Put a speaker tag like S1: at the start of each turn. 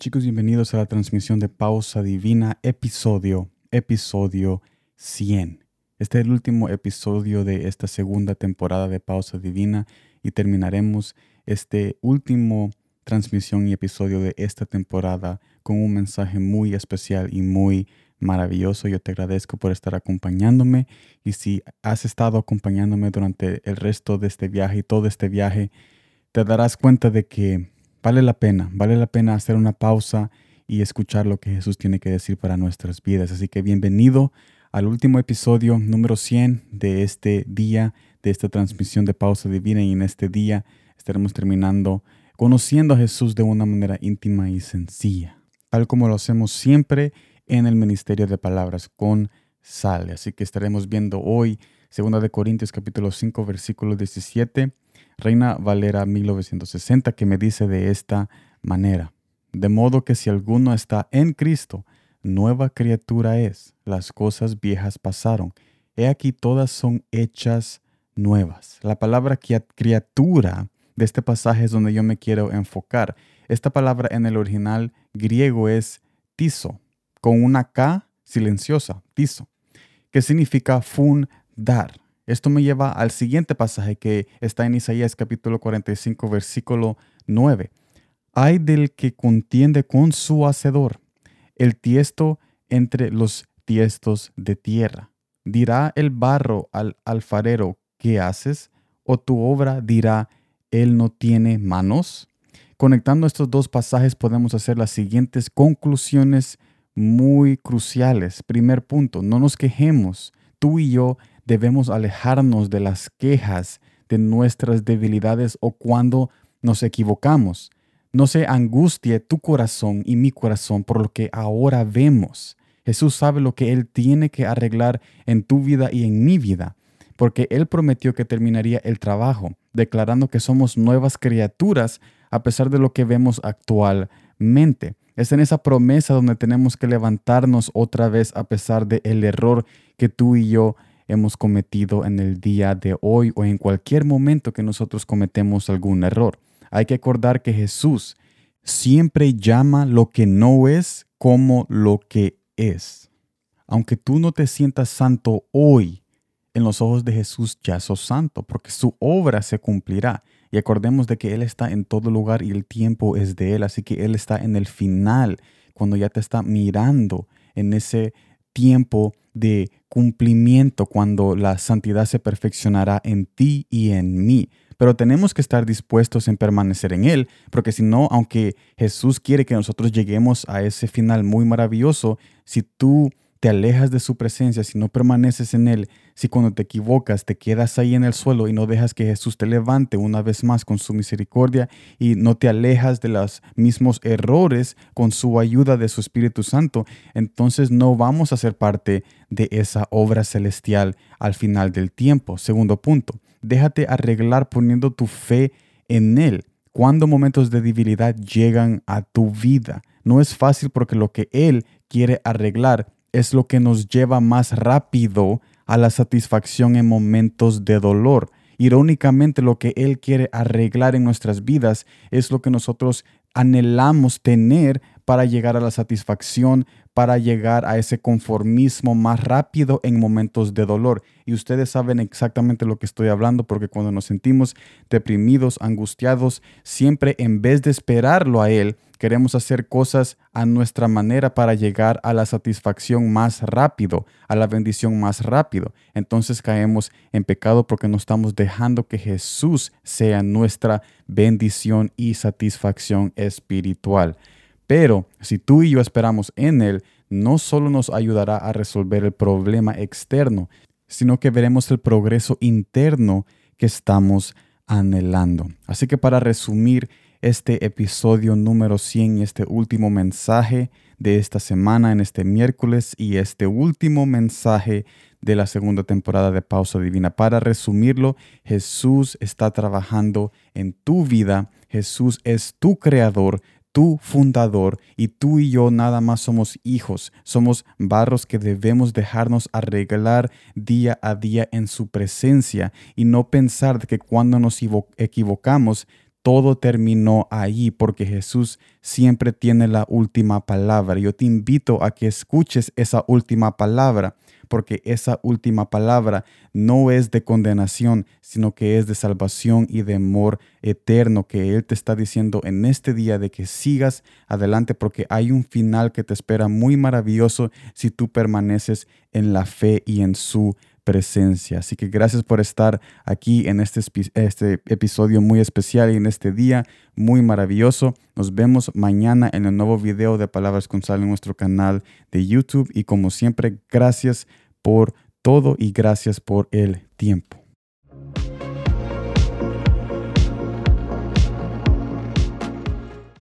S1: Chicos, bienvenidos a la transmisión de Pausa Divina, episodio, episodio 100. Este es el último episodio de esta segunda temporada de Pausa Divina y terminaremos este último transmisión y episodio de esta temporada con un mensaje muy especial y muy maravilloso. Yo te agradezco por estar acompañándome y si has estado acompañándome durante el resto de este viaje y todo este viaje, te darás cuenta de que Vale la pena, vale la pena hacer una pausa y escuchar lo que Jesús tiene que decir para nuestras vidas. Así que bienvenido al último episodio número 100 de este día, de esta transmisión de pausa divina y en este día estaremos terminando conociendo a Jesús de una manera íntima y sencilla, tal como lo hacemos siempre en el ministerio de palabras con sal. Así que estaremos viendo hoy 2 de Corintios capítulo 5 versículo 17 Reina Valera 1960, que me dice de esta manera, de modo que si alguno está en Cristo, nueva criatura es, las cosas viejas pasaron, he aquí todas son hechas nuevas. La palabra criatura de este pasaje es donde yo me quiero enfocar. Esta palabra en el original griego es tiso, con una K silenciosa, tiso, que significa fundar. Esto me lleva al siguiente pasaje que está en Isaías capítulo 45, versículo 9. Hay del que contiende con su hacedor, el tiesto entre los tiestos de tierra. Dirá el barro al alfarero, ¿qué haces? O tu obra dirá, él no tiene manos. Conectando estos dos pasajes podemos hacer las siguientes conclusiones muy cruciales. Primer punto, no nos quejemos. Tú y yo debemos alejarnos de las quejas de nuestras debilidades o cuando nos equivocamos. No se angustie tu corazón y mi corazón por lo que ahora vemos. Jesús sabe lo que Él tiene que arreglar en tu vida y en mi vida, porque Él prometió que terminaría el trabajo, declarando que somos nuevas criaturas a pesar de lo que vemos actualmente. Es en esa promesa donde tenemos que levantarnos otra vez a pesar del el error que tú y yo hemos cometido en el día de hoy o en cualquier momento que nosotros cometemos algún error. Hay que acordar que Jesús siempre llama lo que no es como lo que es. Aunque tú no te sientas santo hoy, en los ojos de Jesús ya sos santo, porque su obra se cumplirá. Y acordemos de que Él está en todo lugar y el tiempo es de Él, así que Él está en el final, cuando ya te está mirando en ese tiempo de cumplimiento cuando la santidad se perfeccionará en ti y en mí. Pero tenemos que estar dispuestos en permanecer en Él, porque si no, aunque Jesús quiere que nosotros lleguemos a ese final muy maravilloso, si tú te alejas de su presencia, si no permaneces en Él, si cuando te equivocas te quedas ahí en el suelo y no dejas que Jesús te levante una vez más con su misericordia y no te alejas de los mismos errores con su ayuda de su Espíritu Santo, entonces no vamos a ser parte de esa obra celestial al final del tiempo. Segundo punto, déjate arreglar poniendo tu fe en Él. Cuando momentos de debilidad llegan a tu vida, no es fácil porque lo que Él quiere arreglar es lo que nos lleva más rápido a la satisfacción en momentos de dolor. Irónicamente, lo que Él quiere arreglar en nuestras vidas es lo que nosotros anhelamos tener para llegar a la satisfacción, para llegar a ese conformismo más rápido en momentos de dolor. Y ustedes saben exactamente lo que estoy hablando porque cuando nos sentimos deprimidos, angustiados, siempre en vez de esperarlo a Él, queremos hacer cosas a nuestra manera para llegar a la satisfacción más rápido, a la bendición más rápido. Entonces caemos en pecado porque no estamos dejando que Jesús sea nuestra bendición y satisfacción espiritual. Pero si tú y yo esperamos en Él, no solo nos ayudará a resolver el problema externo, sino que veremos el progreso interno que estamos anhelando. Así que para resumir este episodio número 100 y este último mensaje de esta semana en este miércoles y este último mensaje de la segunda temporada de Pausa Divina. Para resumirlo, Jesús está trabajando en tu vida. Jesús es tu creador, tu fundador y tú y yo nada más somos hijos, somos barros que debemos dejarnos arreglar día a día en su presencia y no pensar que cuando nos equivocamos todo terminó ahí porque Jesús siempre tiene la última palabra. Yo te invito a que escuches esa última palabra porque esa última palabra no es de condenación, sino que es de salvación y de amor eterno que Él te está diciendo en este día de que sigas adelante porque hay un final que te espera muy maravilloso si tú permaneces en la fe y en su presencia. Así que gracias por estar aquí en este, este episodio muy especial y en este día muy maravilloso. Nos vemos mañana en el nuevo video de Palabras con Sal en nuestro canal de YouTube y como siempre, gracias por todo y gracias por el tiempo.